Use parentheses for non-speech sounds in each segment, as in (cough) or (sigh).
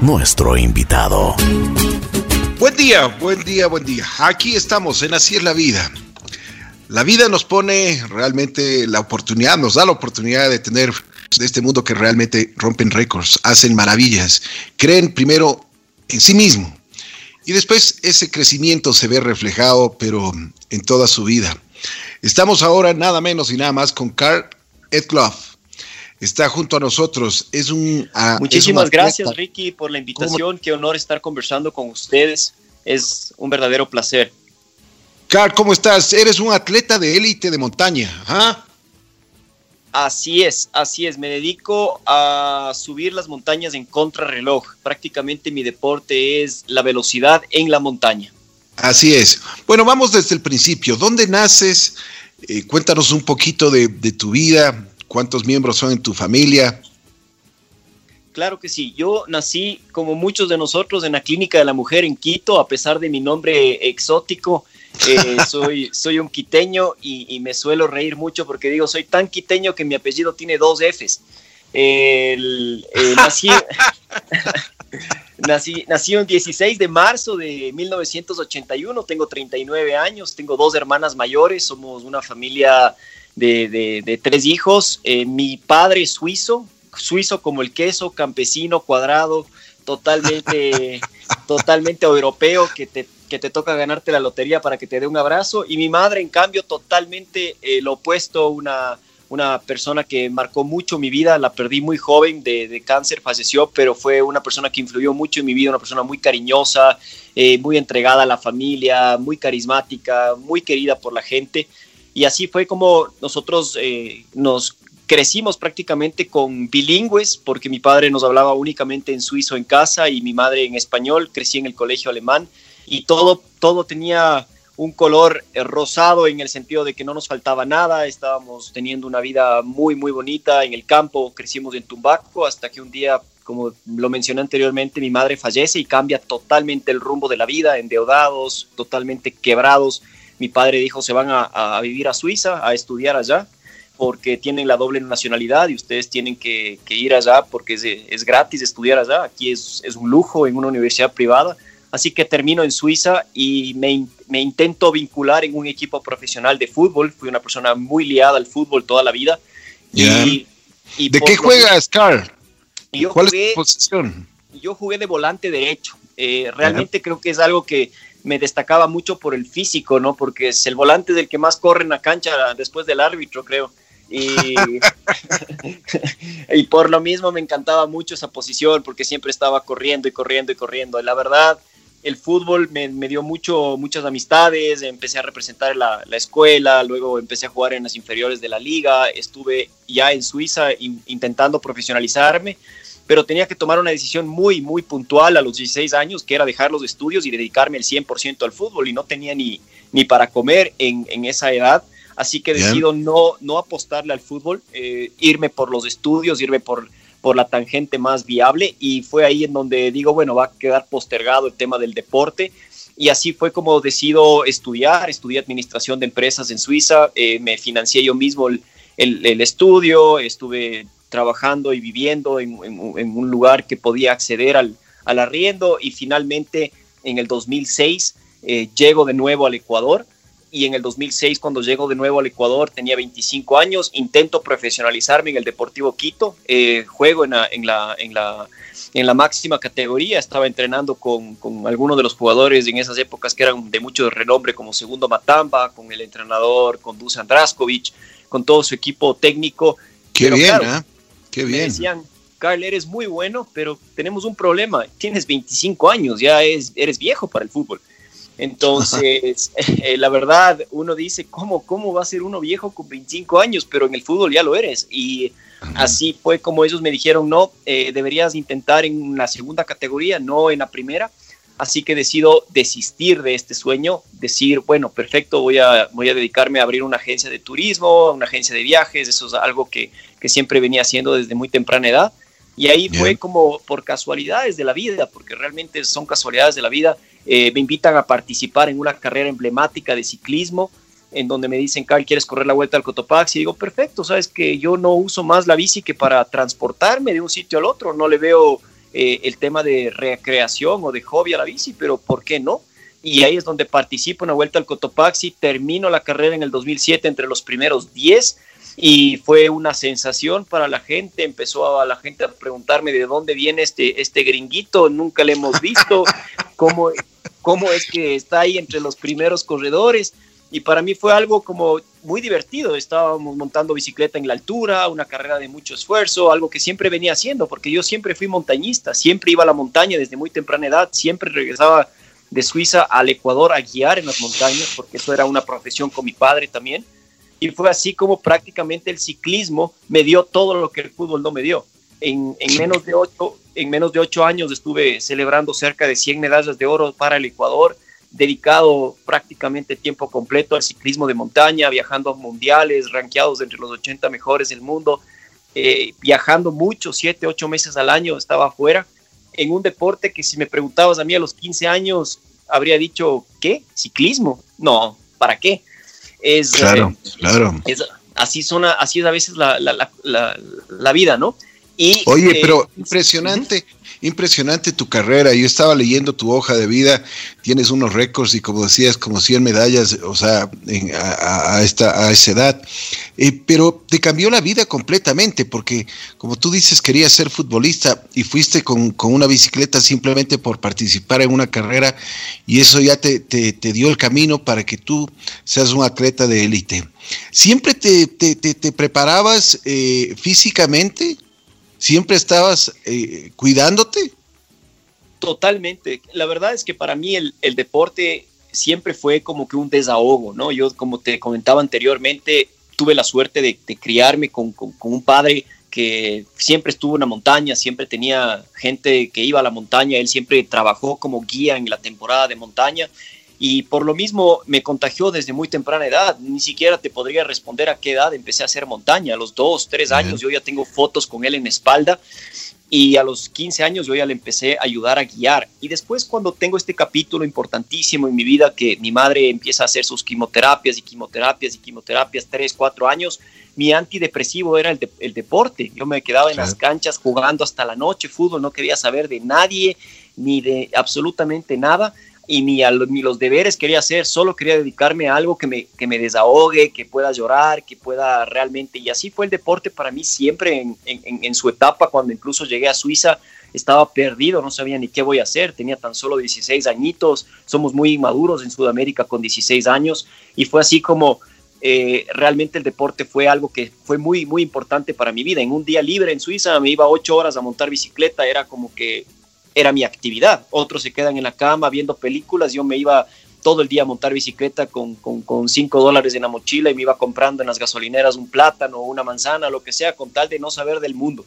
nuestro invitado. Buen día, buen día, buen día. Aquí estamos en Así es la vida. La vida nos pone realmente la oportunidad, nos da la oportunidad de tener de este mundo que realmente rompen récords, hacen maravillas, creen primero en sí mismo y después ese crecimiento se ve reflejado, pero en toda su vida. Estamos ahora nada menos y nada más con Carl Edclough. Está junto a nosotros. Es un. Ah, Muchísimas gracias, Ricky, por la invitación. Qué honor estar conversando con ustedes. Es un verdadero placer. Carl, ¿cómo estás? Eres un atleta de élite de montaña. ¿ah? Así es, así es. Me dedico a subir las montañas en contrarreloj. Prácticamente mi deporte es la velocidad en la montaña. Así es. Bueno, vamos desde el principio. ¿Dónde naces? Eh, cuéntanos un poquito de, de, tu vida. ¿Cuántos miembros son en tu familia? Claro que sí. Yo nací, como muchos de nosotros, en la Clínica de la Mujer en Quito, a pesar de mi nombre exótico. Eh, (laughs) soy, soy un quiteño y, me suelo reír mucho porque digo, soy tan quiteño que mi apellido tiene dos Fs. El, (laughs) nací, nací, nací el 16 de marzo de 1981, tengo 39 años, tengo dos hermanas mayores, somos una familia de, de, tres hijos. Eh, mi padre es suizo, suizo como el queso, campesino, cuadrado, totalmente, (laughs) totalmente europeo, que te que te toca ganarte la lotería para que te dé un abrazo. Y mi madre, en cambio, totalmente eh, lo opuesto, una, una persona que marcó mucho mi vida, la perdí muy joven de, cáncer, falleció, pero fue una persona que influyó mucho en mi vida, una persona muy cariñosa, eh, muy entregada a la familia, muy carismática, muy querida por la gente. Y así fue como nosotros eh, nos crecimos prácticamente con bilingües, porque mi padre nos hablaba únicamente en suizo en casa y mi madre en español, crecí en el colegio alemán y todo, todo tenía un color eh, rosado en el sentido de que no nos faltaba nada, estábamos teniendo una vida muy, muy bonita en el campo, crecimos en Tumbaco hasta que un día, como lo mencioné anteriormente, mi madre fallece y cambia totalmente el rumbo de la vida, endeudados, totalmente quebrados. Mi padre dijo, se van a, vivir a Suiza, a estudiar allá, porque tienen la doble nacionalidad y ustedes tienen que, ir allá porque es, gratis estudiar allá, aquí es, es un lujo en una universidad privada Así que termino en Suiza y me, intento vincular en un equipo profesional de fútbol. Fui una persona muy liada al fútbol toda la vida. Y, ¿De qué juegas, Carl? ¿Cuál es tu posición? Yo jugué de volante derecho. Eh, realmente creo que es algo que me destacaba mucho por el físico, ¿no? Porque es el volante del que más corre en la cancha después del árbitro, creo. Y, (laughs) por lo mismo me encantaba mucho esa posición porque siempre estaba corriendo y corriendo y corriendo. La verdad, el fútbol me, dio mucho, muchas amistades, empecé a representar la, escuela, luego empecé a jugar en las inferiores de la liga, estuve ya en Suiza intentando profesionalizarme, pero tenía que tomar una decisión muy, muy puntual a los 16 años, que era dejar los estudios y dedicarme el 100% al fútbol, y no tenía ni, ni para comer en, en esa edad. Así que decido no, no apostarle al fútbol, eh, irme por los estudios, irme por por la tangente más viable y fue ahí en donde digo, bueno, va a quedar postergado el tema del deporte y así fue como decido estudiar, estudié administración de empresas en Suiza, eh, me financié yo mismo el, el, estudio, estuve trabajando y viviendo en, un lugar que podía acceder al, al, arriendo. Y finalmente en el 2006 eh, llego de nuevo al Ecuador. Y en el 2006 cuando llego de nuevo al Ecuador tenía 25 años, intento profesionalizarme en el Deportivo Quito, eh, juego en la, en, la, en, la, en la máxima categoría, estaba entrenando con, con, algunos de los jugadores en esas épocas que eran de mucho renombre como Segundo Matamba, con el entrenador, con Dusan Draskovic, con todo su equipo técnico. Qué bien, ¿eh? Qué bien. decían, Carl, eres muy bueno, pero tenemos un problema, tienes 25 años, ya es, eres viejo para el fútbol. Entonces, (laughs) (laughs) eh, la verdad, uno dice, ¿cómo, ¿cómo va a ser uno viejo con 25 años? Pero en el fútbol ya lo eres. Y así fue como ellos me dijeron, no, eh, deberías intentar en la segunda categoría, no en la primera. Así que decido desistir de este sueño, decir, bueno, perfecto, voy a, voy a dedicarme a abrir una agencia de turismo, una agencia de viajes, eso es algo que, que siempre venía haciendo desde muy temprana edad. Y ahí fue como por casualidades de la vida, porque realmente son casualidades de la vida. Eh, me invitan a participar en una carrera emblemática de ciclismo en donde me dicen, Carl, ¿quieres correr la vuelta al Cotopaxi? Y digo, perfecto, sabes que yo no uso más la bici que para transportarme de un sitio al otro, no le veo eh, el tema de recreación o de hobby a la bici, pero ¿por qué no? Y ahí es donde participo en la vuelta al Cotopaxi, termino la carrera en el 2007 entre los primeros 10 y fue una sensación para la gente, empezó a la gente a preguntarme de dónde viene este, este gringuito, nunca le hemos visto, (laughs) cómo, cómo es que está ahí entre los primeros corredores y para mí fue algo como muy divertido. Estábamos montando bicicleta en la altura, una carrera de mucho esfuerzo, algo que siempre venía haciendo, porque yo siempre fui montañista, siempre iba a la montaña desde muy temprana edad, siempre regresaba de Suiza al Ecuador a guiar en las montañas, porque eso era una profesión con mi padre también. Y fue así como prácticamente el ciclismo me dio todo lo que el fútbol no me dio. En, en, menos, de ocho, en menos de ocho años estuve celebrando cerca de 100 medallas de oro para el Ecuador dedicado prácticamente tiempo completo al ciclismo de montaña, viajando a mundiales, rankeados entre los 80 mejores del mundo, eh, viajando mucho, siete, ocho meses al año estaba afuera, en un deporte que si me preguntabas a mí a los 15 años, habría dicho, ¿qué? ¿Ciclismo? No, ¿para qué? Es, claro, eh, claro. así, son, así es a veces la, la, la, la vida, ¿no? Y, Oye, eh, pero impresionante impresionante tu carrera. Yo estaba leyendo tu hoja de vida, tienes unos récords y como decías, como 100 medallas, o sea, a, esta, a esa edad. Eh, pero te cambió la vida completamente porque, como tú dices, querías ser futbolista y fuiste con, una bicicleta simplemente por participar en una carrera y eso ya te, te, dio el camino para que tú seas un atleta de élite. ¿Siempre te, te preparabas eh, físicamente? ¿Siempre estabas eh, cuidándote? Totalmente. La verdad es que para mí el, deporte siempre fue como que un desahogo, ¿no? Yo, como te comentaba anteriormente, tuve la suerte de, criarme con, un padre que siempre estuvo en la montaña, siempre tenía gente que iba a la montaña, él siempre trabajó como guía en la temporada de montaña y por lo mismo me contagió desde muy temprana edad. Ni siquiera te podría responder a qué edad empecé a hacer montaña. A los dos, tres años yo ya tengo fotos con él en la espalda y a los 15 años yo ya le empecé a ayudar a guiar. Y después cuando tengo este capítulo importantísimo en mi vida, que mi madre empieza a hacer sus quimioterapias y quimioterapias y quimioterapias, tres, cuatro años, mi antidepresivo era el, el deporte. Yo me quedaba en las canchas jugando hasta la noche, fútbol, no quería saber de nadie ni de absolutamente nada y ni, a ni los deberes quería hacer, solo quería dedicarme a algo que me, que me desahogue, que pueda llorar, que pueda realmente, y así fue el deporte para mí siempre en, en, su etapa, cuando incluso llegué a Suiza, estaba perdido, no sabía ni qué voy a hacer, tenía tan solo 16 añitos, somos muy inmaduros en Sudamérica con 16 años, y fue así como eh, realmente el deporte fue algo que fue muy, muy importante para mi vida. En un día libre en Suiza me iba ocho horas a montar bicicleta, era como que era mi actividad. Otros se quedan en la cama viendo películas, yo me iba todo el día a montar bicicleta con, con, cinco dólares en la mochila y me iba comprando en las gasolineras un plátano, una manzana, lo que sea, con tal de no saber del mundo.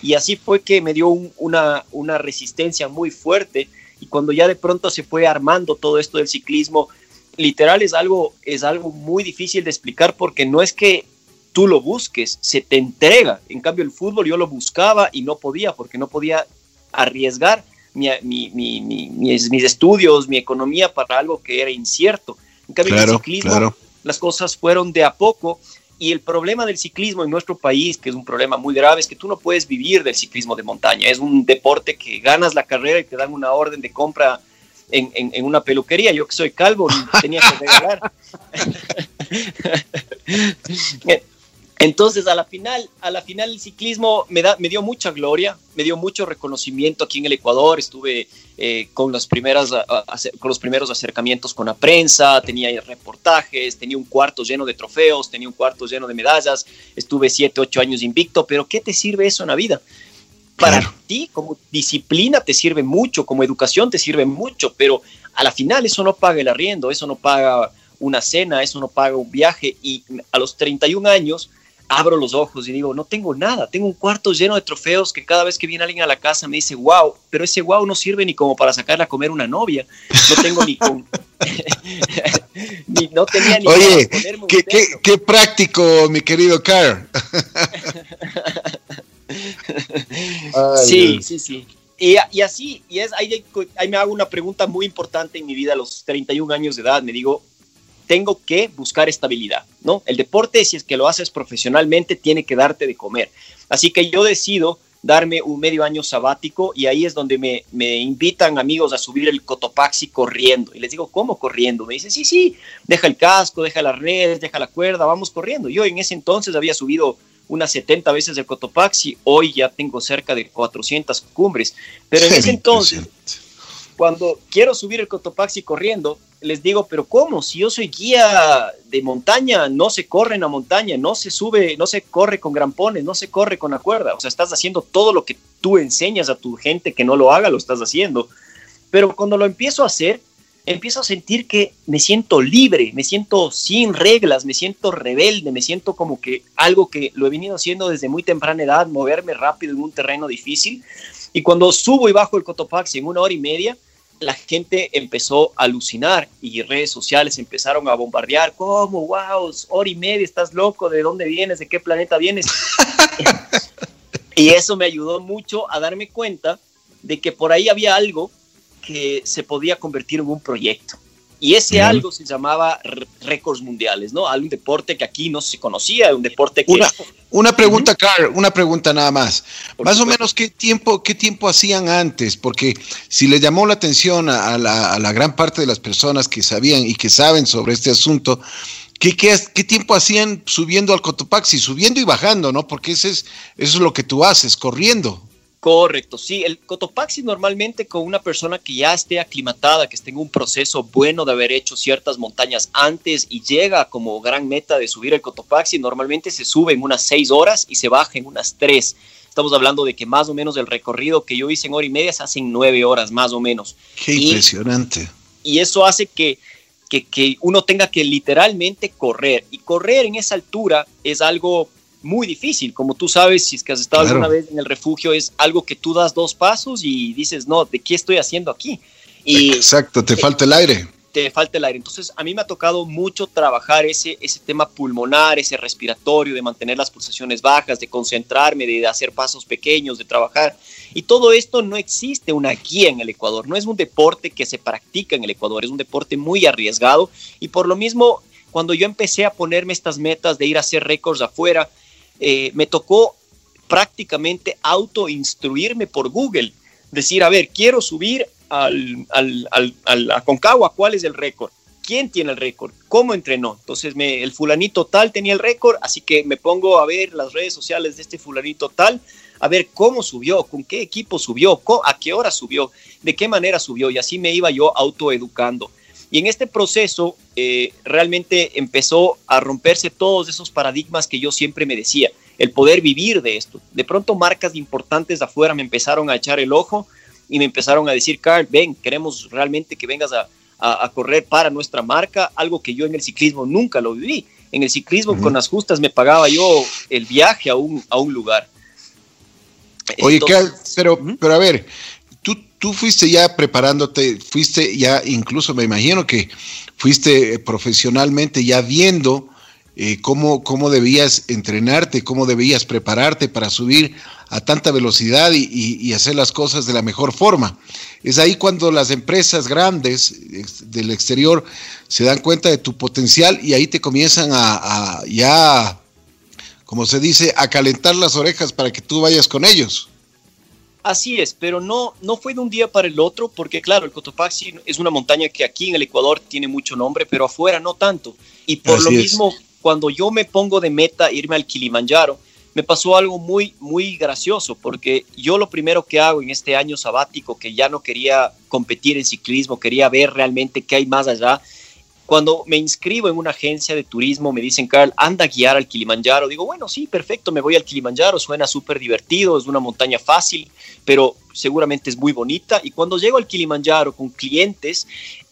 Y así fue que me dio una, una resistencia muy fuerte y cuando ya de pronto se fue armando todo esto del ciclismo, literal es algo, es algo muy difícil de explicar porque no es que tú lo busques, se te entrega. En cambio el fútbol yo lo buscaba y no podía porque no podía arriesgar mi, mis, estudios, mi economía para algo que era incierto. En cambio, el ciclismo, las cosas fueron de a poco. Y el problema del ciclismo en nuestro país, que es un problema muy grave, es que tú no puedes vivir del ciclismo de montaña. Es un deporte que ganas la carrera y te dan una orden de compra en, en, una peluquería. Yo que soy calvo, tenía que regalar. (laughs) (laughs) Entonces, a la final, a la final el ciclismo me, da, me dio mucha gloria, me dio mucho reconocimiento aquí en el Ecuador. Estuve eh, con, las primeras, con los primeros acercamientos con la prensa, tenía reportajes, tenía un cuarto lleno de trofeos, tenía un cuarto lleno de medallas. Estuve siete, ocho años invicto, pero ¿qué te sirve eso en la vida? Para ti, como disciplina, te sirve mucho, como educación, te sirve mucho, pero a la final eso no paga el arriendo, eso no paga una cena, eso no paga un viaje. Y a los 31 años abro los ojos y digo, no tengo nada, tengo un cuarto lleno de trofeos que cada vez que viene alguien a la casa me dice, wow, pero ese wow no sirve ni como para sacarle a comer una novia. No tengo ni con... (laughs) no tenía ni Oye, qué, qué, práctico, mi querido Carl. (laughs) sí, sí, sí. Y, y, así, y es, ahí, ahí me hago una pregunta muy importante en mi vida a los 31 años de edad. Me digo, tengo que buscar estabilidad, ¿no? El deporte, si es que lo haces profesionalmente, tiene que darte de comer. Así que yo decido darme un medio año sabático y ahí es donde me, me, invitan amigos a subir el Cotopaxi corriendo. Y les digo, ¿cómo corriendo? Me dicen, sí, sí, deja el casco, deja las redes, deja la cuerda, vamos corriendo. Yo en ese entonces había subido unas 70 veces el Cotopaxi, hoy ya tengo cerca de 400 cumbres, pero en ese entonces, cuando quiero subir el Cotopaxi corriendo, les digo, pero ¿cómo? Si yo soy guía de montaña, no se corre en la montaña, no se sube, no se corre con grampones, no se corre con la cuerda. O sea, estás haciendo todo lo que tú enseñas a tu gente que no lo haga, lo estás haciendo. Pero cuando lo empiezo a hacer, empiezo a sentir que me siento libre, me siento sin reglas, me siento rebelde, me siento como que algo que lo he venido haciendo desde muy temprana edad, moverme rápido en un terreno difícil. Y cuando subo y bajo el Cotopaxi en una hora y media, la gente empezó a alucinar y redes sociales empezaron a bombardear, ¿cómo? ¡Wow! Hora y media, estás loco, ¿de dónde vienes? ¿De qué planeta vienes? (laughs) y eso me ayudó mucho a darme cuenta de que por ahí había algo que se podía convertir en un proyecto. Y ese algo se llamaba récords mundiales, ¿no? Algún deporte que aquí no se conocía, un deporte que... Una, una pregunta, Carl, una pregunta nada más. más o menos, ¿qué tiempo, ¿qué tiempo hacían antes? Porque si le llamó la atención a, la, gran parte de las personas que sabían y que saben sobre este asunto, ¿Qué, qué, qué tiempo hacían subiendo al Cotopaxi? Subiendo y bajando, ¿no? Porque ese es, eso es lo que tú haces, corriendo. Correcto, sí, el Cotopaxi normalmente con una persona que ya esté aclimatada, que esté en un proceso bueno de haber hecho ciertas montañas antes y llega como gran meta de subir el Cotopaxi, normalmente se sube en unas seis horas y se baja en unas tres. Estamos hablando de que más o menos el recorrido que yo hice en hora y media se hace en nueve horas, más o menos. Qué impresionante. Y eso hace que, que, que uno tenga que literalmente correr. Y correr en esa altura es algo muy difícil. Como tú sabes, si es que has estado alguna vez en el refugio, es algo que tú das dos pasos y dices, no, ¿de qué estoy haciendo aquí? Y Exacto, te falta el aire. Te falta el aire. Entonces, a mí me ha tocado mucho trabajar ese, ese tema pulmonar, ese respiratorio, de mantener las pulsaciones bajas, de concentrarme, de hacer pasos pequeños, de trabajar. Y todo esto no existe una guía en el Ecuador. No es un deporte que se practica en el Ecuador, es un deporte muy arriesgado. Y por lo mismo, cuando yo empecé a ponerme estas metas de ir a hacer récords afuera, eh, me tocó prácticamente autoinstruirme por Google. Decir, a ver, quiero subir al, al, a Concagua, ¿cuál es el récord? ¿Quién tiene el récord? ¿Cómo entrenó? Entonces, me, el fulanito tal tenía el récord, así que me pongo a ver las redes sociales de este fulanito tal, a ver cómo subió, con qué equipo subió, a qué hora subió, de qué manera subió, y así me iba yo autoeducando. Y en este proceso eh, realmente empezó a romperse todos esos paradigmas que yo siempre me decía, el poder vivir de esto. De pronto marcas importantes de afuera me empezaron a echar el ojo y me empezaron a decir, Carl, ven, queremos realmente que vengas a, correr para nuestra marca, algo que yo en el ciclismo nunca lo viví. En el ciclismo con las justas me pagaba yo el viaje a un, a un lugar. Oye, pero, pero a ver, tú fuiste ya preparándote, fuiste ya incluso, me imagino que fuiste eh, profesionalmente ya viendo eh, cómo, cómo debías entrenarte, cómo debías prepararte para subir a tanta velocidad y, hacer las cosas de la mejor forma. Es ahí cuando las empresas grandes del exterior se dan cuenta de tu potencial y ahí te comienzan a, a ya, como se dice, a calentar las orejas para que tú vayas con ellos. Así es, pero no, no fue de un día para el otro, porque claro, el Cotopaxi es una montaña que aquí en el Ecuador tiene mucho nombre, pero afuera no tanto. Y por lo mismo, cuando yo me pongo de meta irme al Kilimanjaro, me pasó algo muy, muy gracioso, porque yo lo primero que hago en este año sabático, que ya no quería competir en ciclismo, quería ver realmente qué hay más allá, cuando me inscribo en una agencia de turismo, me dicen, Carl, anda a guiar al Kilimanjaro. Digo, bueno, sí, perfecto, me voy al Kilimanjaro, suena súper divertido, es una montaña fácil, pero seguramente es muy bonita. Y cuando llego al Kilimanjaro con clientes,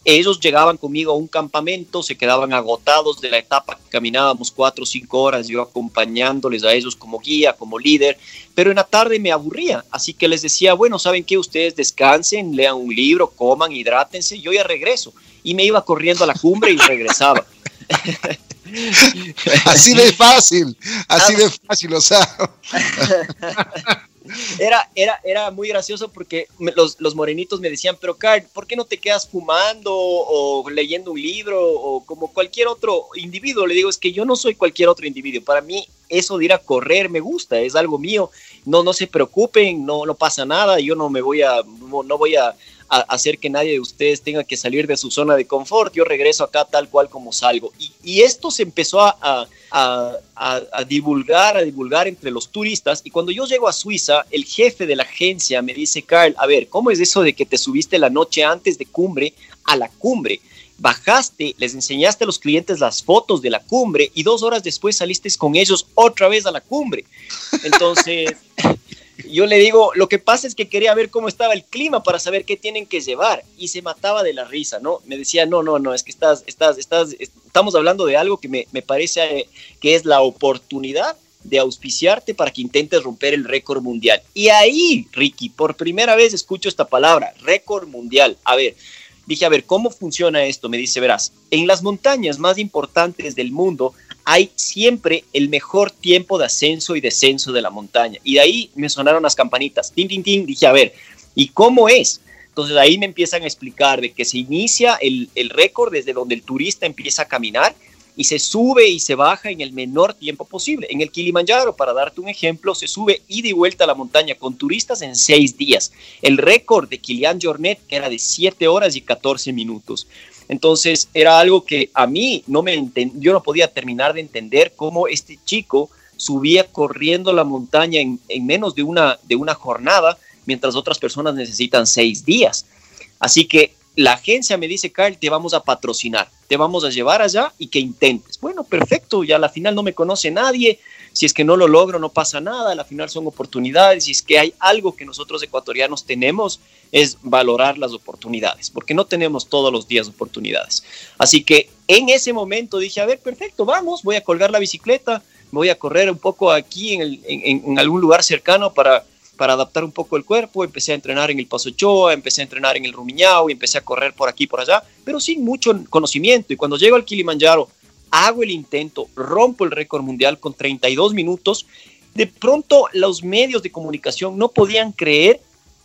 ellos llegaban conmigo a un campamento, se quedaban agotados de la etapa, caminábamos cuatro o cinco horas, yo acompañándoles a ellos como guía, como líder, pero en la tarde me aburría, así que les decía, bueno, ¿saben qué? Ustedes descansen, lean un libro, coman, hidrátense, yo ya regreso. Y me iba corriendo a la cumbre y regresaba. (laughs) así de fácil, así de fácil, o sea. (laughs) era, era, era muy gracioso porque los, los, morenitos me decían, pero Carl, ¿por qué no te quedas fumando o leyendo un libro o como cualquier otro individuo? Le digo, es que yo no soy cualquier otro individuo. Para mí eso de ir a correr me gusta, es algo mío. No, no se preocupen, no, no pasa nada, yo no me voy a, no voy a hacer que nadie de ustedes tenga que salir de su zona de confort. Yo regreso acá tal cual como salgo. Y, esto se empezó a, a, divulgar, a divulgar entre los turistas. Y cuando yo llego a Suiza, el jefe de la agencia me dice, Carl, a ver, ¿cómo es eso de que te subiste la noche antes de cumbre a la cumbre? bajaste, les enseñaste a los clientes las fotos de la cumbre y dos horas después saliste con ellos otra vez a la cumbre. (laughs) Entonces, yo le digo, lo que pasa es que quería ver cómo estaba el clima para saber qué tienen que llevar y se mataba de la risa, ¿no? Me decía, no, no, no, es que estás, estás, estás, estamos hablando de algo que me, me parece eh, que es la oportunidad de auspiciarte para que intentes romper el récord mundial. Y ahí, Ricky, por primera vez escucho esta palabra, récord mundial. A ver, dije, a ver, ¿cómo funciona esto? Me dice, verás, en las montañas más importantes del mundo hay siempre el mejor tiempo de ascenso y descenso de la montaña. Y de ahí me sonaron las campanitas. Tin, tin, tin. Dije, a ver, ¿y cómo es? Entonces ahí me empiezan a explicar de que se inicia el, el récord desde donde el turista empieza a caminar y se sube y se baja en el menor tiempo posible. En el Kilimanjaro, para darte un ejemplo, se sube ida y vuelta a la montaña con turistas en seis días. El récord de Kilian Jornet era de 7 horas y 14 minutos. Entonces era algo que a mí no me yo no podía terminar de entender cómo este chico subía corriendo la montaña en, menos de una, de una jornada, mientras otras personas necesitan seis días. Así que la agencia me dice, Carl, te vamos a patrocinar, te vamos a llevar allá y que intentes. Bueno, perfecto, ya la final no me conoce nadie, si es que no lo logro no pasa nada, la final son oportunidades, si es que hay algo que nosotros ecuatorianos tenemos es valorar las oportunidades, porque no tenemos todos los días oportunidades. Así que en ese momento dije, a ver, perfecto, vamos, voy a colgar la bicicleta, voy a correr un poco aquí en, en algún lugar cercano para para adaptar un poco el cuerpo, empecé a entrenar en el Paso Choa, empecé a entrenar en el Rumiñao y empecé a correr por aquí por allá, pero sin mucho conocimiento. Y cuando llego al Kilimanjaro, hago el intento, rompo el récord mundial con 32 minutos. De pronto los medios de comunicación no podían creer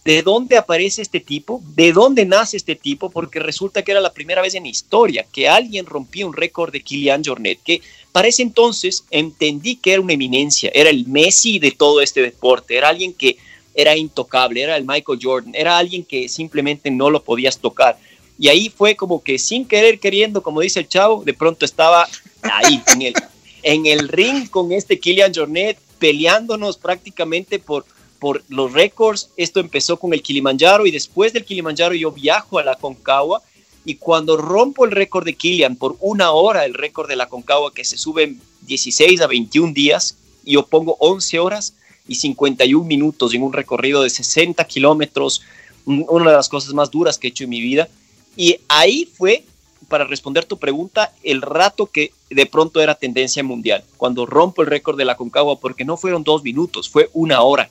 de dónde aparece este tipo, de dónde nace este tipo, porque resulta que era la primera vez en historia que alguien rompía un récord de Kilian Jornet, que para ese entonces entendí que era una eminencia, era el Messi de todo este deporte, era alguien que era intocable, era el Michael Jordan, era alguien que simplemente no lo podías tocar. Y ahí fue como que sin querer queriendo, como dice el chavo, de pronto estaba ahí en el, en el ring con este Kilian Jornet, peleándonos prácticamente por, por los récords. Esto empezó con el Kilimanjaro y después del Kilimanjaro yo viajo a la Concagua y cuando rompo el récord de Kilian por una hora, el récord de la Concagua que se sube en 16 a 21 días, yo pongo 11 horas y 51 minutos en un recorrido de 60 kilómetros, una de las cosas más duras que he hecho en mi vida. Y ahí fue, para responder tu pregunta, el rato que de pronto era tendencia mundial, cuando rompo el récord de la Concagua, porque no fueron dos minutos, fue una hora.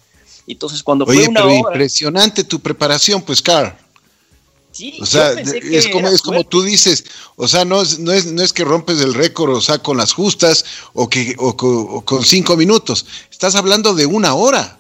Entonces, cuando fue una hora. Impresionante tu preparación, pues, Carl o sea, es como, es como tú dices, o sea, no es, no, es, no es que rompes el récord, o sea, con las justas o, que, o, con cinco minutos, estás hablando de una hora.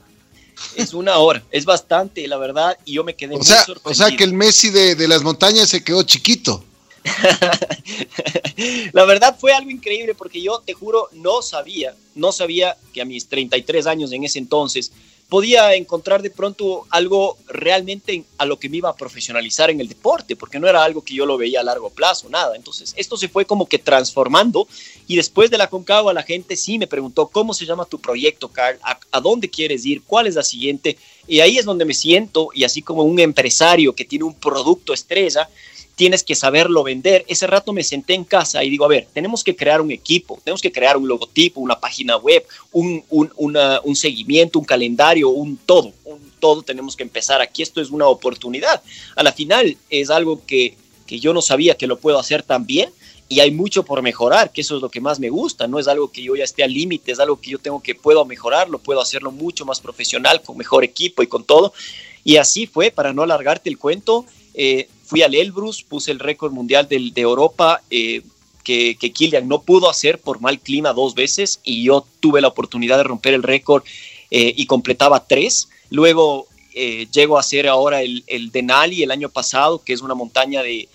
Es una hora, es bastante, la verdad, y yo me quedé o muy sea, sorprendido. O sea, que el Messi de, de las montañas se quedó chiquito. (laughs) la verdad fue algo increíble porque yo te juro no sabía, no sabía que a mis 33 años en ese entonces podía encontrar de pronto algo realmente a lo que me iba a profesionalizar en el deporte, porque no era algo que yo lo veía a largo plazo, nada. Entonces, esto se fue como que transformando y después de la Concagua la gente sí me preguntó, ¿cómo se llama tu proyecto, Carl? ¿A, dónde quieres ir? ¿Cuál es la siguiente? Y ahí es donde me siento y así como un empresario que tiene un producto estrella, tienes que saberlo vender. Ese rato me senté en casa y digo, a ver, tenemos que crear un equipo, tenemos que crear un logotipo, una página web, un, un, seguimiento, un calendario, un todo, un todo tenemos que empezar. Aquí esto es una oportunidad. A la final es algo que, que yo no sabía que lo puedo hacer tan bien y hay mucho por mejorar, que eso es lo que más me gusta, no es algo que yo ya esté al límite, es algo que yo tengo que puedo mejorarlo, puedo hacerlo mucho más profesional, con mejor equipo y con todo. Y así fue, para no alargarte el cuento, eh, fui al Elbrus, puse el récord mundial de, de Europa eh, que, que Kilian no pudo hacer por mal clima dos veces y yo tuve la oportunidad de romper el récord eh, y completaba tres. Luego llego a hacer ahora el, el Denali el año pasado, que es una montaña de,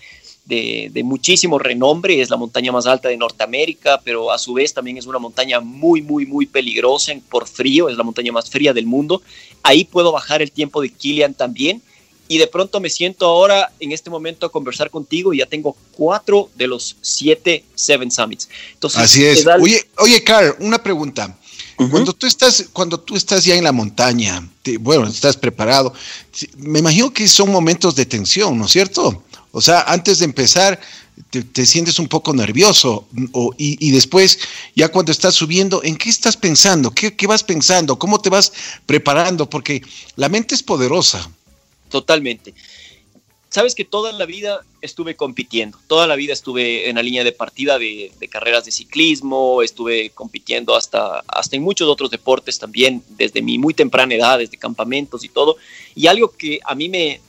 de, muchísimo renombre, es la montaña más alta de Norteamérica, pero a su vez también es una montaña muy, muy, muy peligrosa por frío, es la montaña más fría del mundo. Ahí puedo bajar el tiempo de Kilian también. Y de pronto me siento ahora en este momento a conversar contigo y ya tengo cuatro de los siete Seven Summits. Entonces, Así es. Oye, oye, Carl, una pregunta. Cuando tú estás, cuando tú estás ya en la montaña, bueno, estás preparado, me imagino que son momentos de tensión, ¿no es cierto? O sea, antes de empezar, te, sientes un poco nervioso y, después, ya cuando estás subiendo, ¿en qué estás pensando? ¿Qué, vas pensando? ¿Cómo te vas preparando? Porque la mente es poderosa. Totalmente. Sabes que toda la vida estuve compitiendo, toda la vida estuve en la línea de partida de, carreras de ciclismo, estuve compitiendo hasta, hasta en muchos otros deportes también, desde mi muy temprana edad, desde campamentos y todo. Y algo que a mí me,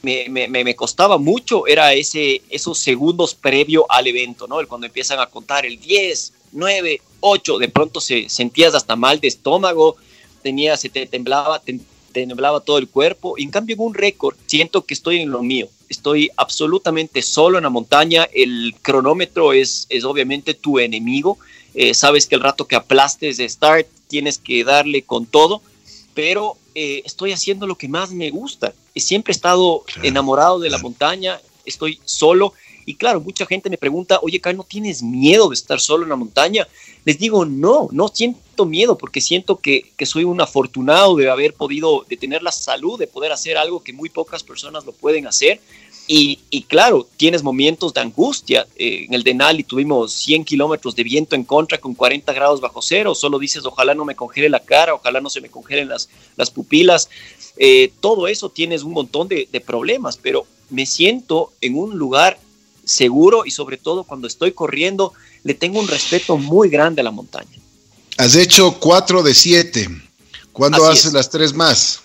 me, me, costaba mucho era ese, esos segundos previo al evento, ¿no? El cuando empiezan a contar el 10, 9, 8, de pronto se sentías hasta mal de estómago, tenía, se te temblaba, te, temblaba todo el cuerpo. Y en cambio, en un récord, siento que estoy en lo mío. Estoy absolutamente solo en la montaña. El cronómetro es, es obviamente tu enemigo. Eh, sabes que el rato que aplastes de start tienes que darle con todo pero eh, estoy haciendo lo que más me gusta. Siempre he estado enamorado de la montaña, estoy solo. Y claro, mucha gente me pregunta, oye, Kai, ¿no tienes miedo de estar solo en la montaña? Les digo, no, no siento miedo porque siento que, que soy un afortunado de haber podido, de tener la salud, de poder hacer algo que muy pocas personas lo pueden hacer. Y, claro, tienes momentos de angustia. Eh, en el Denali tuvimos 100 kilómetros de viento en contra con 40 grados bajo cero. Solo dices, ojalá no me congele la cara, ojalá no se me congelen las, las pupilas. Eh, todo eso tienes un montón de, de problemas, pero me siento en un lugar seguro y sobre todo cuando estoy corriendo, le tengo un respeto muy grande a la montaña. Has hecho cuatro de siete. ¿Cuándo haces las tres más?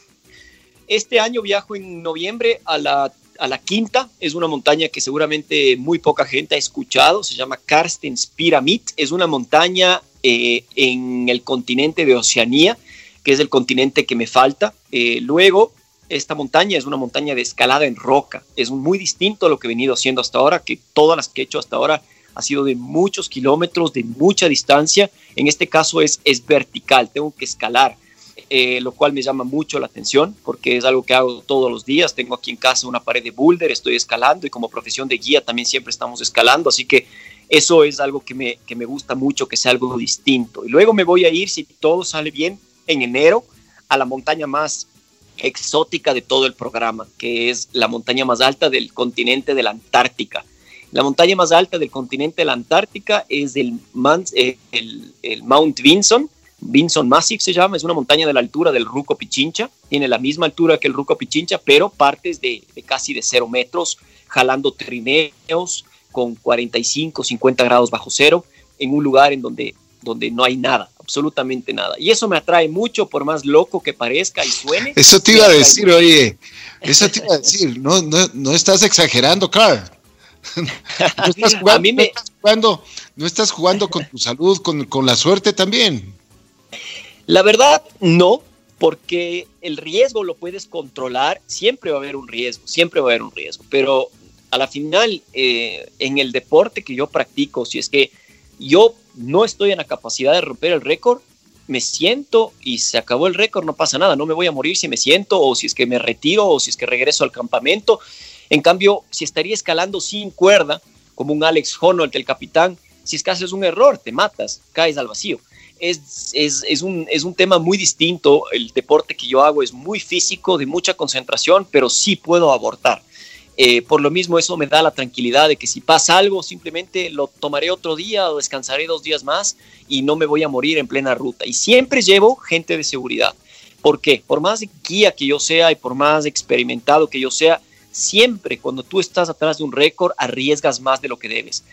Este año viajo en noviembre a la a la quinta. Es una montaña que seguramente muy poca gente ha escuchado. Se llama Karstens Pyramid. Es una montaña eh, en el continente de Oceanía, que es el continente que me falta. Eh, luego, esta montaña es una montaña de escalada en roca. Es muy distinto a lo que he venido haciendo hasta ahora, que todas las que he hecho hasta ahora ha sido de muchos kilómetros, de mucha distancia. En este caso es, es vertical, tengo que escalar. Eh, lo cual me llama mucho la atención porque es algo que hago todos los días. Tengo aquí en casa una pared de boulder, estoy escalando y como profesión de guía también siempre estamos escalando, así que eso es algo que me, que me gusta mucho, que sea algo distinto. Y luego me voy a ir, si todo sale bien, en enero a la montaña más exótica de todo el programa, que es la montaña más alta del continente de la Antártica. La montaña más alta del continente de la Antártica es el, eh, Mount Vinson, Vinson Massif se llama, es una montaña de la altura del Ruco Pichincha, tiene la misma altura que el Ruco Pichincha, pero partes de, casi de cero metros, jalando trineos con 45, 50 grados bajo cero, en un lugar en donde, donde no hay nada, absolutamente nada. Y eso me atrae mucho, por más loco que parezca y suene. Eso te iba a decir, oye, eso te iba a (laughs) decir, no, no, no estás exagerando, Carl. (laughs) No estás (laughs) jugando, no, estás jugando, no estás jugando con tu salud, con, con la suerte también. La verdad, no, porque el riesgo lo puedes controlar, siempre va a haber un riesgo, siempre va a haber un riesgo, pero a la final, eh, en el deporte que yo practico, si es que yo no estoy en la capacidad de romper el récord, me siento y se acabó el récord, no pasa nada, no me voy a morir si me siento o si es que me retiro o si es que regreso al campamento. En cambio, si estaría escalando sin cuerda, como un Alex Honnold, el capitán, si es que haces un error, te matas, caes al vacío es, es, es, un, es un tema muy distinto. El deporte que yo hago es muy físico, de mucha concentración, pero sí puedo abortar. Eh, por lo mismo, eso me da la tranquilidad de que si pasa algo, simplemente lo tomaré otro día o descansaré dos días más y no me voy a morir en plena ruta. Y siempre llevo gente de seguridad. ¿Por qué? Por más guía que yo sea y por más experimentado que yo sea, siempre cuando tú estás atrás de un récord arriesgas más de lo que debes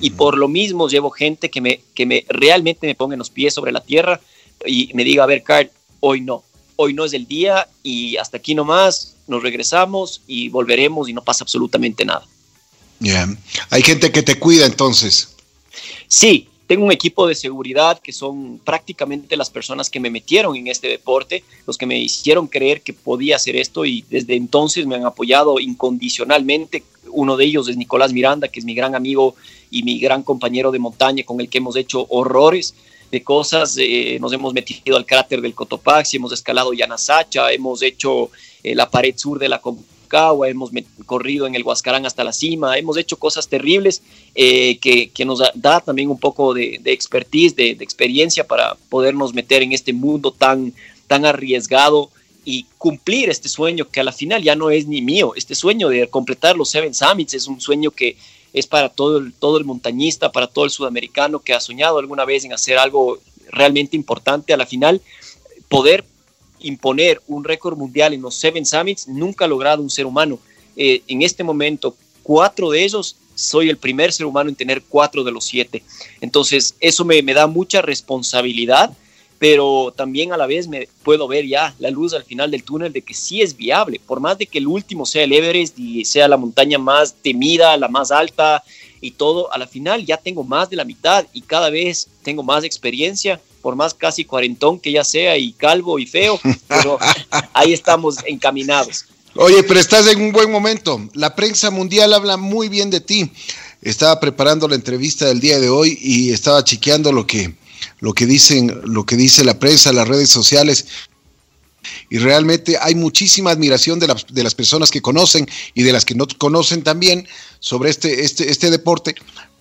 y por lo mismo llevo gente que me, que me realmente me ponga los pies sobre la tierra y me diga, a ver, Carl, hoy no, hoy no es el día y hasta aquí nomás, nos regresamos y volveremos y no pasa absolutamente nada. Ya, hay gente que te cuida entonces. Sí, tengo un equipo de seguridad que son prácticamente las personas que me metieron en este deporte, los que me hicieron creer que podía hacer esto y desde entonces me han apoyado incondicionalmente. Uno de ellos es Nicolás Miranda, que es mi gran amigo y mi gran compañero de montaña con el que hemos hecho horrores de cosas. Eh, nos hemos metido al cráter del Cotopaxi, hemos escalado Yanasacha, hemos hecho eh, la pared sur de la Concagua, hemos corrido en el Huascarán hasta la cima, hemos hecho cosas terribles eh, que, que, nos da también un poco de, de expertise, de, experiencia para podernos meter en este mundo tan, tan arriesgado y cumplir este sueño que a la final ya no es ni mío. Este sueño de completar los Seven Summits es un sueño que es para todo el, todo el montañista, para todo el sudamericano que ha soñado alguna vez en hacer algo realmente importante. A la final, poder imponer un récord mundial en los Seven Summits nunca ha logrado un ser humano. Eh, en este momento, cuatro de ellos, soy el primer ser humano en tener cuatro de los siete. Entonces, eso me, me da mucha responsabilidad pero también a la vez me puedo ver ya la luz al final del túnel de que sí es viable, por más de que el último sea el Everest y sea la montaña más temida, la más alta y todo, a la final ya tengo más de la mitad y cada vez tengo más experiencia, por más casi cuarentón que ya sea y calvo y feo, (laughs) pero ahí estamos encaminados. Oye, pero estás en un buen momento. La prensa mundial habla muy bien de ti. Estaba preparando la entrevista del día de hoy y estaba chequeando lo que lo que dicen, lo que dice la prensa, las redes sociales. Y realmente hay muchísima admiración de, de las personas que conocen y de las que no conocen también sobre este, este, este deporte.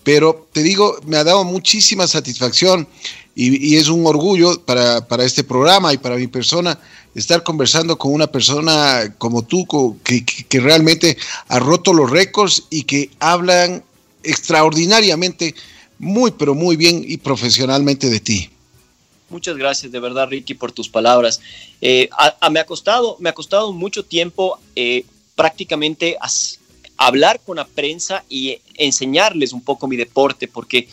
Pero te digo, me ha dado muchísima satisfacción y, y es un orgullo para, para, este programa y para mi persona estar conversando con una persona como tú, que, que, que realmente ha roto los récords y que hablan extraordinariamente muy, pero muy bien y profesionalmente de ti. Muchas gracias de verdad, Ricky, por tus palabras. Eh, a, a, me, ha costado, me ha costado mucho tiempo eh, prácticamente as, hablar con la prensa y enseñarles un poco mi deporte, porque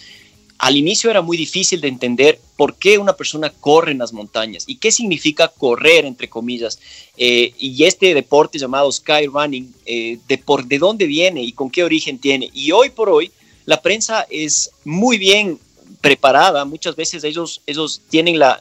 al inicio era muy difícil de entender por qué una persona corre en las montañas y qué significa correr, entre comillas. Eh, y este deporte llamado sky running, eh, de, por, de dónde viene y con qué origen tiene. Y hoy por hoy, la prensa es muy bien preparada, muchas veces ellos, ellos tienen la,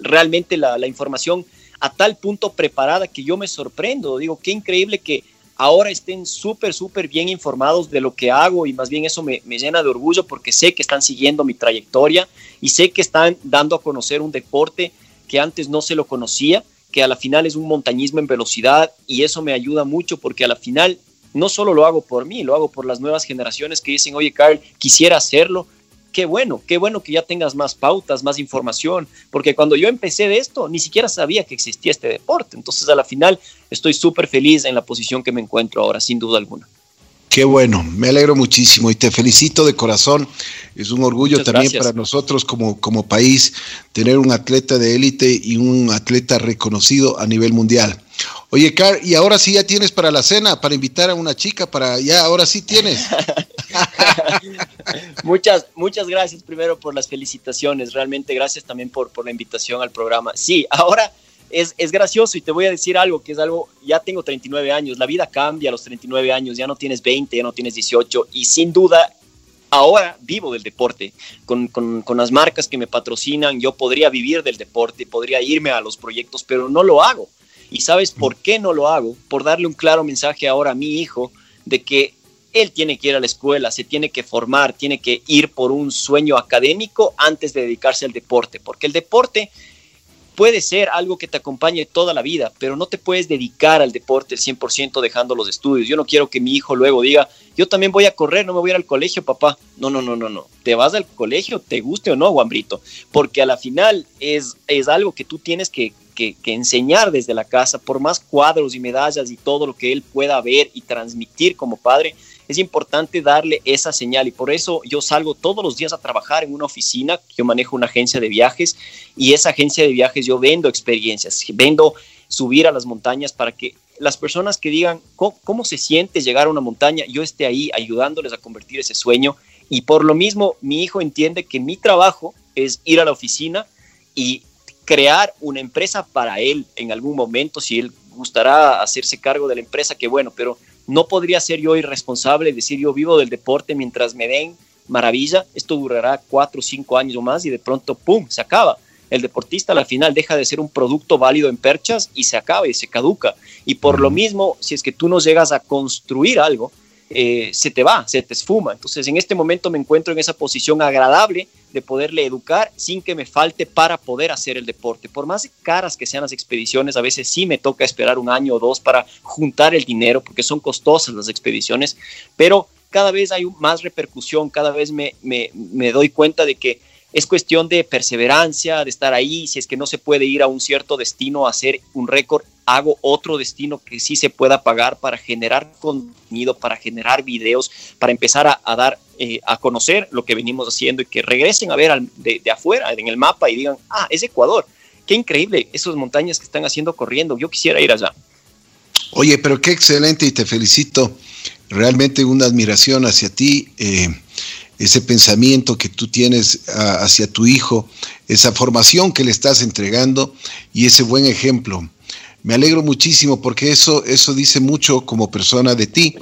realmente la, la, información a tal punto preparada que yo me sorprendo, digo, qué increíble que ahora estén súper, súper bien informados de lo que hago y más bien eso me, me, llena de orgullo porque sé que están siguiendo mi trayectoria y sé que están dando a conocer un deporte que antes no se lo conocía, que a la final es un montañismo en velocidad y eso me ayuda mucho porque a la final no solo lo hago por mí, lo hago por las nuevas generaciones que dicen, oye, Carl, quisiera hacerlo. Qué bueno, qué bueno que ya tengas más pautas, más información, porque cuando yo empecé de esto, ni siquiera sabía que existía este deporte. Entonces, a la final, estoy súper feliz en la posición que me encuentro ahora, sin duda alguna. Qué bueno, me alegro muchísimo y te felicito de corazón. Es un orgullo Muchas también gracias. para nosotros como, como país tener un atleta de élite y un atleta reconocido a nivel mundial. Oye, Car, y ahora sí ya tienes para la cena, para invitar a una chica, para ya, ahora sí tienes. (laughs) muchas, muchas gracias primero por las felicitaciones, realmente gracias también por, por la invitación al programa. Sí, ahora es, es, gracioso y te voy a decir algo, que es algo, ya tengo 39 años, la vida cambia a los 39 años, ya no tienes 20, ya no tienes 18 y sin duda ahora vivo del deporte, con, con, con, las marcas que me patrocinan, yo podría vivir del deporte, podría irme a los proyectos, pero no lo hago. ¿Y sabes por qué no lo hago? Por darle un claro mensaje ahora a mi hijo de que él tiene que ir a la escuela, se tiene que formar, tiene que ir por un sueño académico antes de dedicarse al deporte, porque el deporte puede ser algo que te acompañe toda la vida, pero no te puedes dedicar al deporte 100% dejando los estudios. Yo no quiero que mi hijo luego diga, yo también voy a correr, no me voy a ir al colegio, papá. No, no, no, no, no. Te vas al colegio, te guste o no, Guambrito, porque a la final es, es algo que tú tienes que, que, enseñar desde la casa, por más cuadros y medallas y todo lo que él pueda ver y transmitir como padre, es importante darle esa señal. Y por eso yo salgo todos los días a trabajar en una oficina, yo manejo una agencia de viajes y esa agencia de viajes yo vendo experiencias, vendo subir a las montañas para que las personas que digan cómo se siente llegar a una montaña, yo esté ahí ayudándoles a convertir ese sueño y por lo mismo mi hijo entiende que mi trabajo es ir a la oficina y crear una empresa para él en algún momento, si él gustará hacerse cargo de la empresa, que bueno, pero no podría ser yo irresponsable, decir yo vivo del deporte mientras me den maravilla, esto durará cuatro o cinco años o más y de pronto, ¡pum!, se acaba. El deportista al final deja de ser un producto válido en perchas y se acaba y se caduca. Y por lo mismo, si es que tú no llegas a construir algo, eh, se te va, se te esfuma. Entonces, en este momento me encuentro en esa posición agradable de poderle educar sin que me falte para poder hacer el deporte. Por más caras que sean las expediciones, a veces sí me toca esperar un año o dos para juntar el dinero, porque son costosas las expediciones, pero cada vez hay más repercusión, cada vez me, me, me doy cuenta de que es cuestión de perseverancia, de estar ahí. Si es que no se puede ir a un cierto destino a hacer un récord, hago otro destino que sí se pueda pagar para generar contenido, para generar videos, para empezar a, dar eh, a conocer lo que venimos haciendo y que regresen a ver de, afuera, en el mapa y digan, ah, es Ecuador. Qué increíble esas montañas que están haciendo corriendo. Yo quisiera ir allá. Oye, pero qué excelente y te felicito. Realmente una admiración hacia ti. Eh, ese pensamiento que tú tienes hacia tu hijo, esa formación que le estás entregando y ese buen ejemplo. Me alegro muchísimo porque eso, eso dice mucho como persona de ti.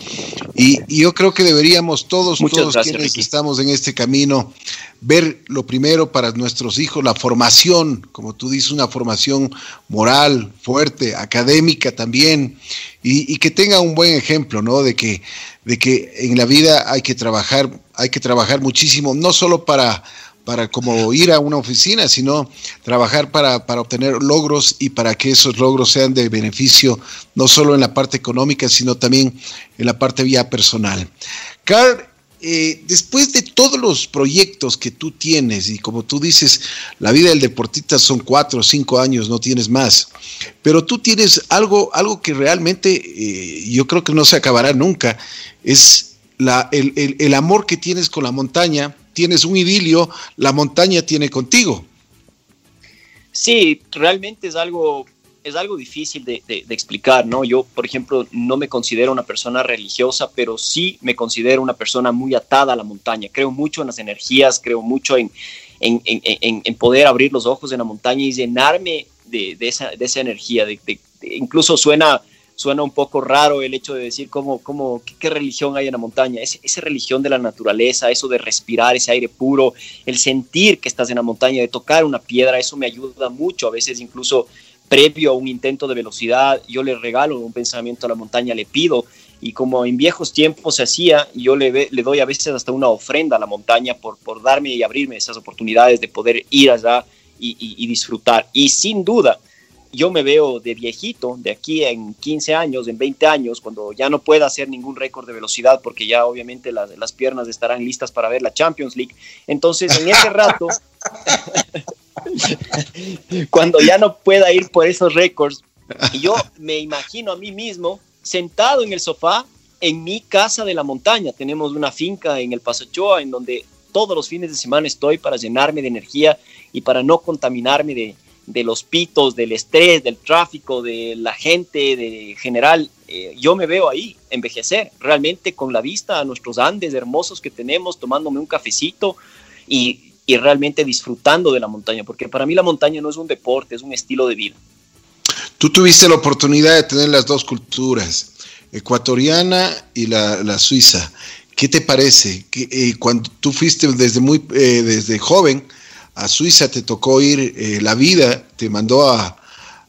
Y, yo creo que deberíamos todos, todos quienes estamos en este camino, ver lo primero para nuestros hijos, la formación, como tú dices, una formación moral, fuerte, académica también, y, y que tenga un buen ejemplo, ¿no? De que, de que en la vida hay que trabajar, hay que trabajar muchísimo, no solo para para como ir a una oficina, sino trabajar para, para, obtener logros y para que esos logros sean de beneficio no solo en la parte económica, sino también en la parte vía personal. Carl, eh, después de todos los proyectos que tú tienes, y como tú dices, la vida del deportista son cuatro o cinco años, no tienes más, pero tú tienes algo, algo que realmente eh, yo creo que no se acabará nunca, es la, el, el, el amor que tienes con la montaña, tienes un idilio, la montaña tiene contigo. Sí, realmente es algo, es algo difícil de, explicar, ¿no? Yo, por ejemplo, no me considero una persona religiosa, pero sí me considero una persona muy atada a la montaña. Creo mucho en las energías, creo mucho en, en, poder abrir los ojos en la montaña y llenarme de, esa, de esa, energía. incluso suena suena un poco raro el hecho de decir cómo, cómo, qué, religión hay en la montaña. Es, esa religión de la naturaleza, eso de respirar ese aire puro, el sentir que estás en la montaña, de tocar una piedra, eso me ayuda mucho. A veces incluso previo a un intento de velocidad, yo le regalo un pensamiento a la montaña, le pido. Y como en viejos tiempos se hacía, yo le, le doy a veces hasta una ofrenda a la montaña por, por darme y abrirme esas oportunidades de poder ir allá y, y disfrutar. Y sin duda, yo me veo de viejito, de aquí en 15 años, en 20 años, cuando ya no pueda hacer ningún récord de velocidad, porque ya obviamente las, las piernas estarán listas para ver la Champions League. Entonces, en ese rato, (laughs) cuando ya no pueda ir por esos récords, yo me imagino a mí mismo sentado en el sofá en mi casa de la montaña. Tenemos una finca en el Pasochoa en donde todos los fines de semana estoy para llenarme de energía y para no contaminarme de, de los pitos, del estrés, del tráfico, de la gente, de general, eh, yo me veo ahí envejecer, realmente con la vista a nuestros Andes hermosos que tenemos, tomándome un cafecito y, y realmente disfrutando de la montaña, porque para mí la montaña no es un deporte, es un estilo de vida. Tú tuviste la oportunidad de tener las dos culturas, ecuatoriana y la, la suiza. ¿Qué te parece? Que, eh, cuando tú fuiste desde muy eh, desde joven, a Suiza te tocó ir, eh, la vida te mandó a,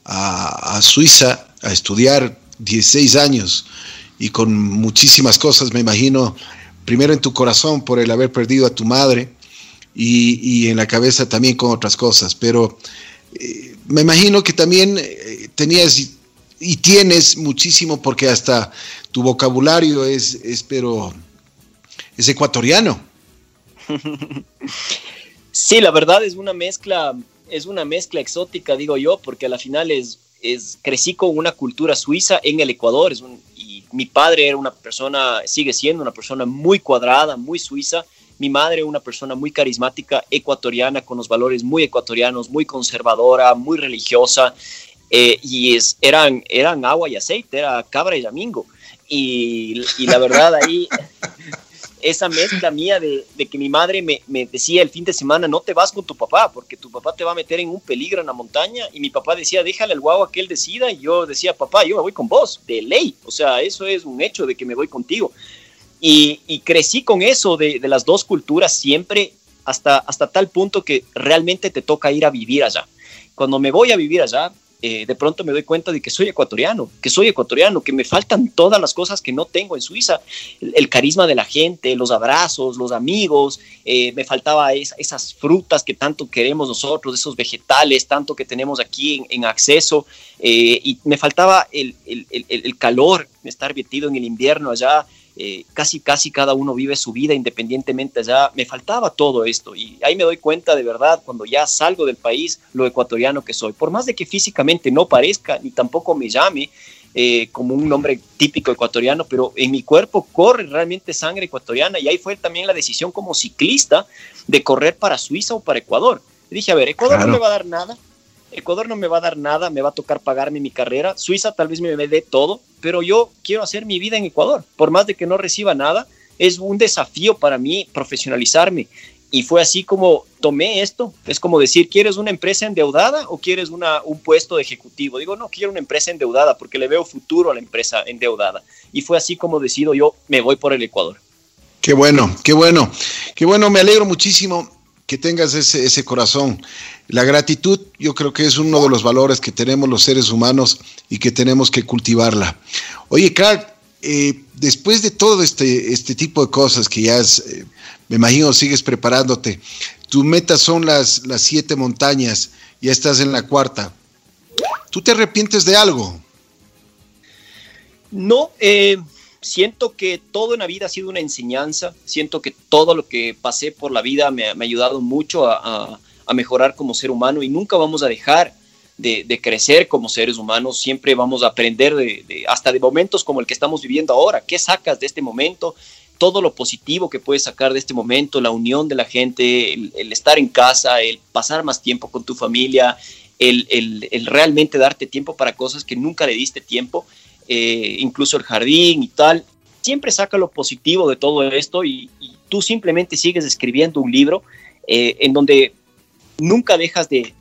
a, Suiza a estudiar 16 años y con muchísimas cosas, me imagino, primero en tu corazón por el haber perdido a tu madre y, y en la cabeza también con otras cosas, pero eh, me imagino que también eh, tenías y, tienes muchísimo porque hasta tu vocabulario es, es pero es ecuatoriano. (laughs) Sí, la verdad es una mezcla, es una mezcla exótica, digo yo, porque a la final es, es crecí con una cultura suiza en el Ecuador, es y mi padre era una persona, sigue siendo una persona muy cuadrada, muy suiza, mi madre una persona muy carismática, ecuatoriana, con los valores muy ecuatorianos, muy conservadora, muy religiosa, eh, y es, eran, eran agua y aceite, era cabra y domingo. Y, y la verdad ahí (laughs) esa mezcla mía de, que mi madre me, decía el fin de semana, no te vas con tu papá, porque tu papá te va a meter en un peligro en la montaña, y mi papá decía, déjale al guagua que él decida, y yo decía, papá, yo me voy con vos, de ley, o sea, eso es un hecho de que me voy contigo. Y, crecí con eso de, de, las dos culturas siempre hasta, hasta tal punto que realmente te toca ir a vivir allá. Cuando me voy a vivir allá, eh, de pronto me doy cuenta de que soy ecuatoriano, que soy ecuatoriano, que me faltan todas las cosas que no tengo en Suiza. El, carisma de la gente, los abrazos, los amigos, eh, me faltaba esas frutas que tanto queremos nosotros, esos vegetales, tanto que tenemos aquí en, acceso, eh, y me faltaba el, el, el calor, estar metido en el invierno allá, eh, casi, casi cada uno vive su vida independientemente allá. Me faltaba todo esto y ahí me doy cuenta de verdad cuando ya salgo del país lo ecuatoriano que soy. Por más de que físicamente no parezca ni tampoco me llame eh, como un nombre típico ecuatoriano, pero en mi cuerpo corre realmente sangre ecuatoriana y ahí fue también la decisión como ciclista de correr para Suiza o para Ecuador. Dije, a ver, Ecuador no me va a dar nada, Ecuador no me va a dar nada, me va a tocar pagarme mi carrera. Suiza tal vez me dé todo, pero yo quiero hacer mi vida en Ecuador. Por más de que no reciba nada, es un desafío para mí profesionalizarme. Y fue así como tomé esto. Es como decir, ¿quieres una empresa endeudada o quieres una, un puesto de ejecutivo? Digo, no, quiero una empresa endeudada porque le veo futuro a la empresa endeudada. Y fue así como decido yo, me voy por el Ecuador. Qué bueno, qué bueno, qué bueno, me alegro muchísimo que tengas ese, ese corazón. La gratitud yo creo que es uno de los valores que tenemos los seres humanos y que tenemos que cultivarla. Oye, Carl, eh, después de todo este, este tipo de cosas que ya eh, me imagino sigues preparándote, tus metas son las, las siete montañas, ya estás en la cuarta. ¿Tú te arrepientes de algo? No, eh, siento que todo en la vida ha sido una enseñanza, siento que todo lo que pasé por la vida me, ha ayudado mucho a, mejorar como ser humano y nunca vamos a dejar de, crecer como seres humanos, siempre vamos a aprender de, hasta de momentos como el que estamos viviendo ahora, ¿qué sacas de este momento? Todo lo positivo que puedes sacar de este momento, la unión de la gente, el, estar en casa, el pasar más tiempo con tu familia, el, el realmente darte tiempo para cosas que nunca le diste tiempo eh, incluso el jardín y tal. Siempre saca lo positivo de todo esto y, tú simplemente sigues escribiendo un libro eh, en donde nunca dejas de,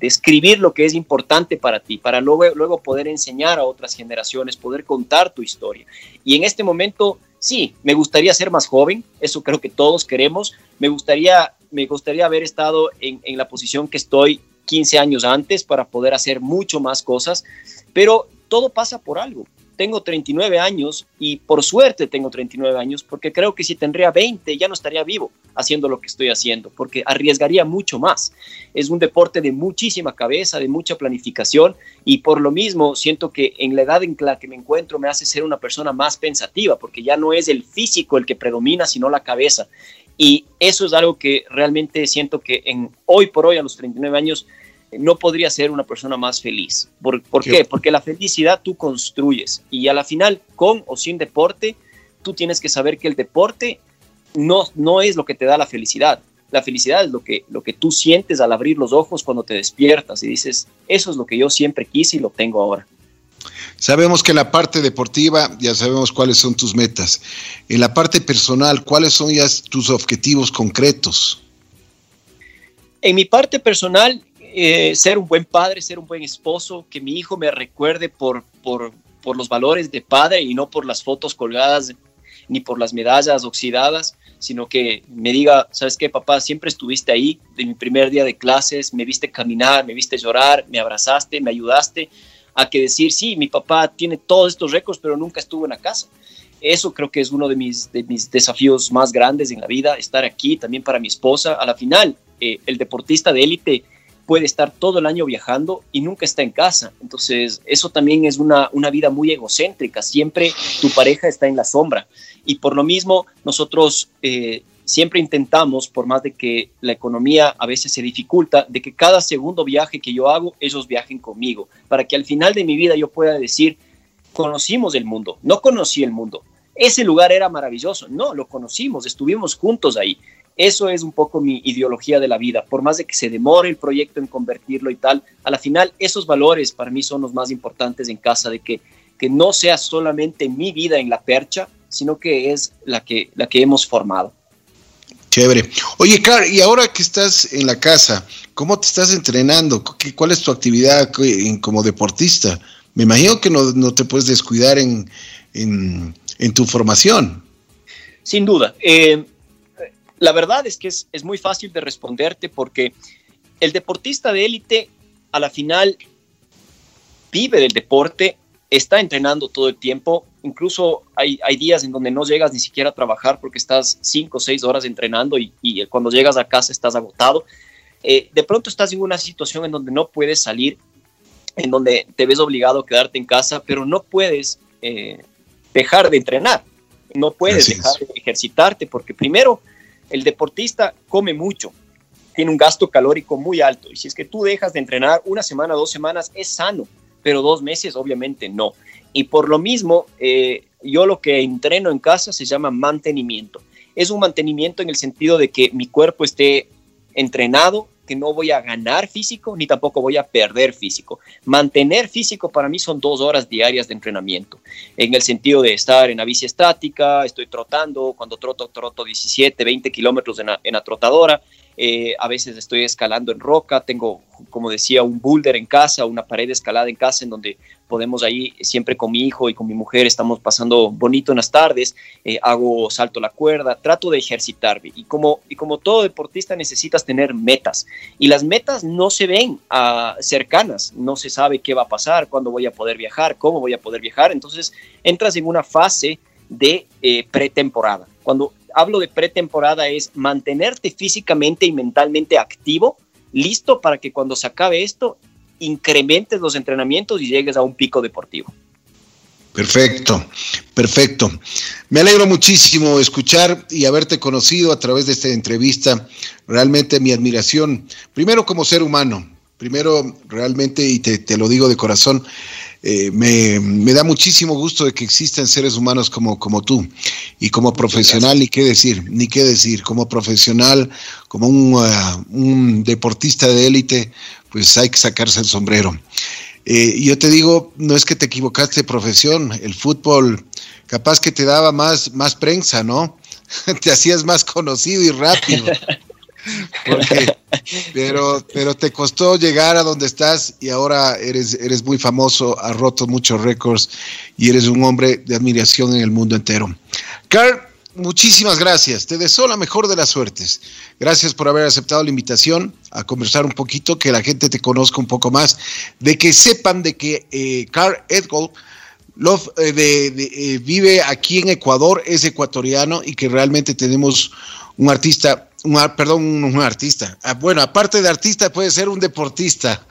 escribir lo que es importante para ti, para luego, poder enseñar a otras generaciones, poder contar tu historia. Y en este momento, sí, me gustaría ser más joven, eso creo que todos queremos, me gustaría, me gustaría haber estado en, en la posición que estoy 15 años antes para poder hacer mucho más cosas, pero todo pasa por algo. Tengo 39 años y por suerte tengo 39 años porque creo que si tendría 20 ya no estaría vivo haciendo lo que estoy haciendo porque arriesgaría mucho más. Es un deporte de muchísima cabeza, de mucha planificación y por lo mismo siento que en la edad en la que me encuentro me hace ser una persona más pensativa porque ya no es el físico el que predomina sino la cabeza. Y eso es algo que realmente siento que en hoy por hoy a los 39 años no podría ser una persona más feliz. ¿Por, qué? Porque la felicidad tú construyes y a la final, con o sin deporte, tú tienes que saber que el deporte no, no es lo que te da la felicidad. La felicidad es lo que, lo que tú sientes al abrir los ojos cuando te despiertas y dices, eso es lo que yo siempre quise y lo tengo ahora. Sabemos que en la parte deportiva ya sabemos cuáles son tus metas. En la parte personal, ¿cuáles son ya tus objetivos concretos? En mi parte personal, eh, ser un buen padre, ser un buen esposo, que mi hijo me recuerde por, por, por los valores de padre y no por las fotos colgadas ni por las medallas oxidadas, sino que me diga, ¿sabes qué, papá? Siempre estuviste ahí de mi primer día de clases, me viste caminar, me viste llorar, me abrazaste, me ayudaste, a que decir, sí, mi papá tiene todos estos récords, pero nunca estuvo en la casa. Eso creo que es uno de mis, de mis desafíos más grandes en la vida, estar aquí también para mi esposa. A la final, eh, el deportista de élite puede estar todo el año viajando y nunca está en casa. Entonces, eso también es una, una vida muy egocéntrica. Siempre tu pareja está en la sombra. Y por lo mismo, nosotros eh, siempre intentamos, por más de que la economía a veces se dificulta, de que cada segundo viaje que yo hago, ellos viajen conmigo, para que al final de mi vida yo pueda decir, conocimos el mundo, no conocí el mundo. Ese lugar era maravilloso, no, lo conocimos, estuvimos juntos ahí. Eso es un poco mi ideología de la vida. Por más de que se demore el proyecto en convertirlo y tal, a la final esos valores para mí son los más importantes en casa, de que, que no sea solamente mi vida en la percha, sino que es la que, la que hemos formado. Chévere. Oye, Car, y ahora que estás en la casa, ¿cómo te estás entrenando? ¿Cuál es tu actividad como deportista? Me imagino que no, te puedes descuidar en, en, en tu formación. Sin duda. Eh, la verdad es que es, es, muy fácil de responderte porque el deportista de élite a la final vive del deporte, está entrenando todo el tiempo, incluso hay, hay días en donde no llegas ni siquiera a trabajar porque estás cinco o seis horas entrenando y, y cuando llegas a casa estás agotado. Eh, de pronto estás en una situación en donde no puedes salir, en donde te ves obligado a quedarte en casa, pero no puedes eh, dejar de entrenar, no puedes dejar de ejercitarte, porque primero el deportista come mucho, tiene un gasto calórico muy alto, y si es que tú dejas de entrenar una semana, dos semanas, es sano, pero dos meses obviamente no. Y por lo mismo, eh, yo lo que entreno en casa se llama mantenimiento. Es un mantenimiento en el sentido de que mi cuerpo esté entrenado, que no voy a ganar físico ni tampoco voy a perder físico. Mantener físico para mí son dos horas diarias de entrenamiento, en el sentido de estar en la bici estática, estoy trotando, cuando troto, troto 17, 20 kilómetros en la trotadora, eh, a veces estoy escalando en roca, tengo, como decía, un boulder en casa, una pared escalada en casa en donde podemos ahí, siempre con mi hijo y con mi mujer, estamos pasando bonito en las tardes, eh, hago salto la cuerda, trato de ejercitarme. Y como, y como todo deportista necesitas tener metas. Y las metas no se ven uh, cercanas, no se sabe qué va a pasar, cuándo voy a poder viajar, cómo voy a poder viajar. Entonces entras en una fase de eh, pretemporada. Cuando hablo de pretemporada es mantenerte físicamente y mentalmente activo, listo para que cuando se acabe esto, incrementes los entrenamientos y llegues a un pico deportivo. Perfecto, perfecto. Me alegro muchísimo escuchar y haberte conocido a través de esta entrevista. Realmente mi admiración, primero como ser humano, primero realmente, y te, te lo digo de corazón, eh, me, me, da muchísimo gusto de que existan seres humanos como, como tú. Y como profesional, ni qué decir, ni qué decir, como profesional, como un, uh, un deportista de élite, pues hay que sacarse el sombrero. Eh, yo te digo, no es que te equivocaste de profesión, el fútbol capaz que te daba más, más prensa, ¿no? (laughs) te hacías más conocido y rápido. (laughs) Porque, (laughs) pero, pero te costó llegar a donde estás y ahora eres, eres muy famoso, has roto muchos récords y eres un hombre de admiración en el mundo entero. Carl, muchísimas gracias. Te deseo la mejor de las suertes. Gracias por haber aceptado la invitación a conversar un poquito, que la gente te conozca un poco más, de que sepan de que eh, Carl Edgold Love, eh, de, de, eh, vive aquí en Ecuador, es ecuatoriano y que realmente tenemos un artista un, perdón, un, artista. Ah, bueno, aparte de artista puede ser un deportista,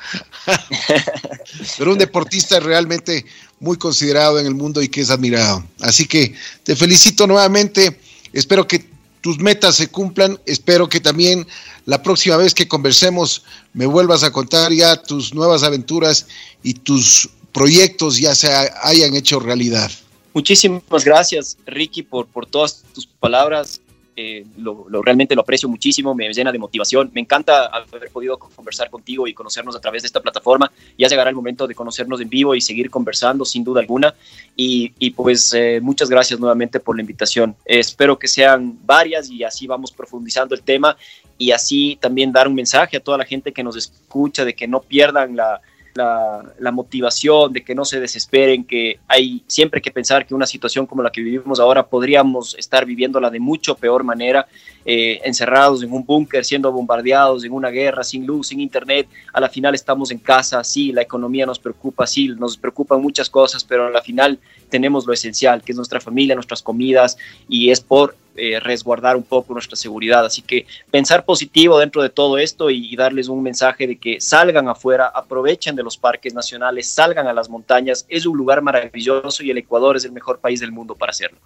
(laughs) pero un deportista realmente muy considerado en el mundo y que es admirado. Así que te felicito nuevamente, espero que tus metas se cumplan, espero que también la próxima vez que conversemos me vuelvas a contar ya tus nuevas aventuras y tus proyectos ya se hayan hecho realidad. Muchísimas gracias, Ricky, por, por todas tus palabras eh, lo, realmente lo aprecio muchísimo, me llena de motivación. Me encanta haber podido conversar contigo y conocernos a través de esta plataforma. Ya llegará el momento de conocernos en vivo y seguir conversando, sin duda alguna. Y, y pues eh, muchas gracias nuevamente por la invitación. espero que sean varias y así vamos profundizando el tema y así también dar un mensaje a toda la gente que nos escucha de que no pierdan la la, motivación, de que no se desesperen, que hay siempre que pensar que una situación como la que vivimos ahora podríamos estar viviéndola de mucho peor manera, eh, encerrados en un búnker, siendo bombardeados en una guerra, sin luz, sin internet. A la final estamos en casa, sí, la economía nos preocupa, sí, nos preocupan muchas cosas, pero a la final tenemos lo esencial, que es nuestra familia, nuestras comidas, y es por eh, resguardar un poco nuestra seguridad. Así que pensar positivo dentro de todo esto y, darles un mensaje de que salgan afuera, aprovechen de los parques nacionales, salgan a las montañas. Es un lugar maravilloso y el Ecuador es el mejor país del mundo para hacerlo.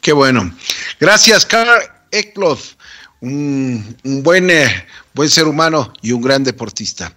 Qué bueno. Gracias, Carl Eckloff, un, un buen, eh, buen ser humano y un gran deportista.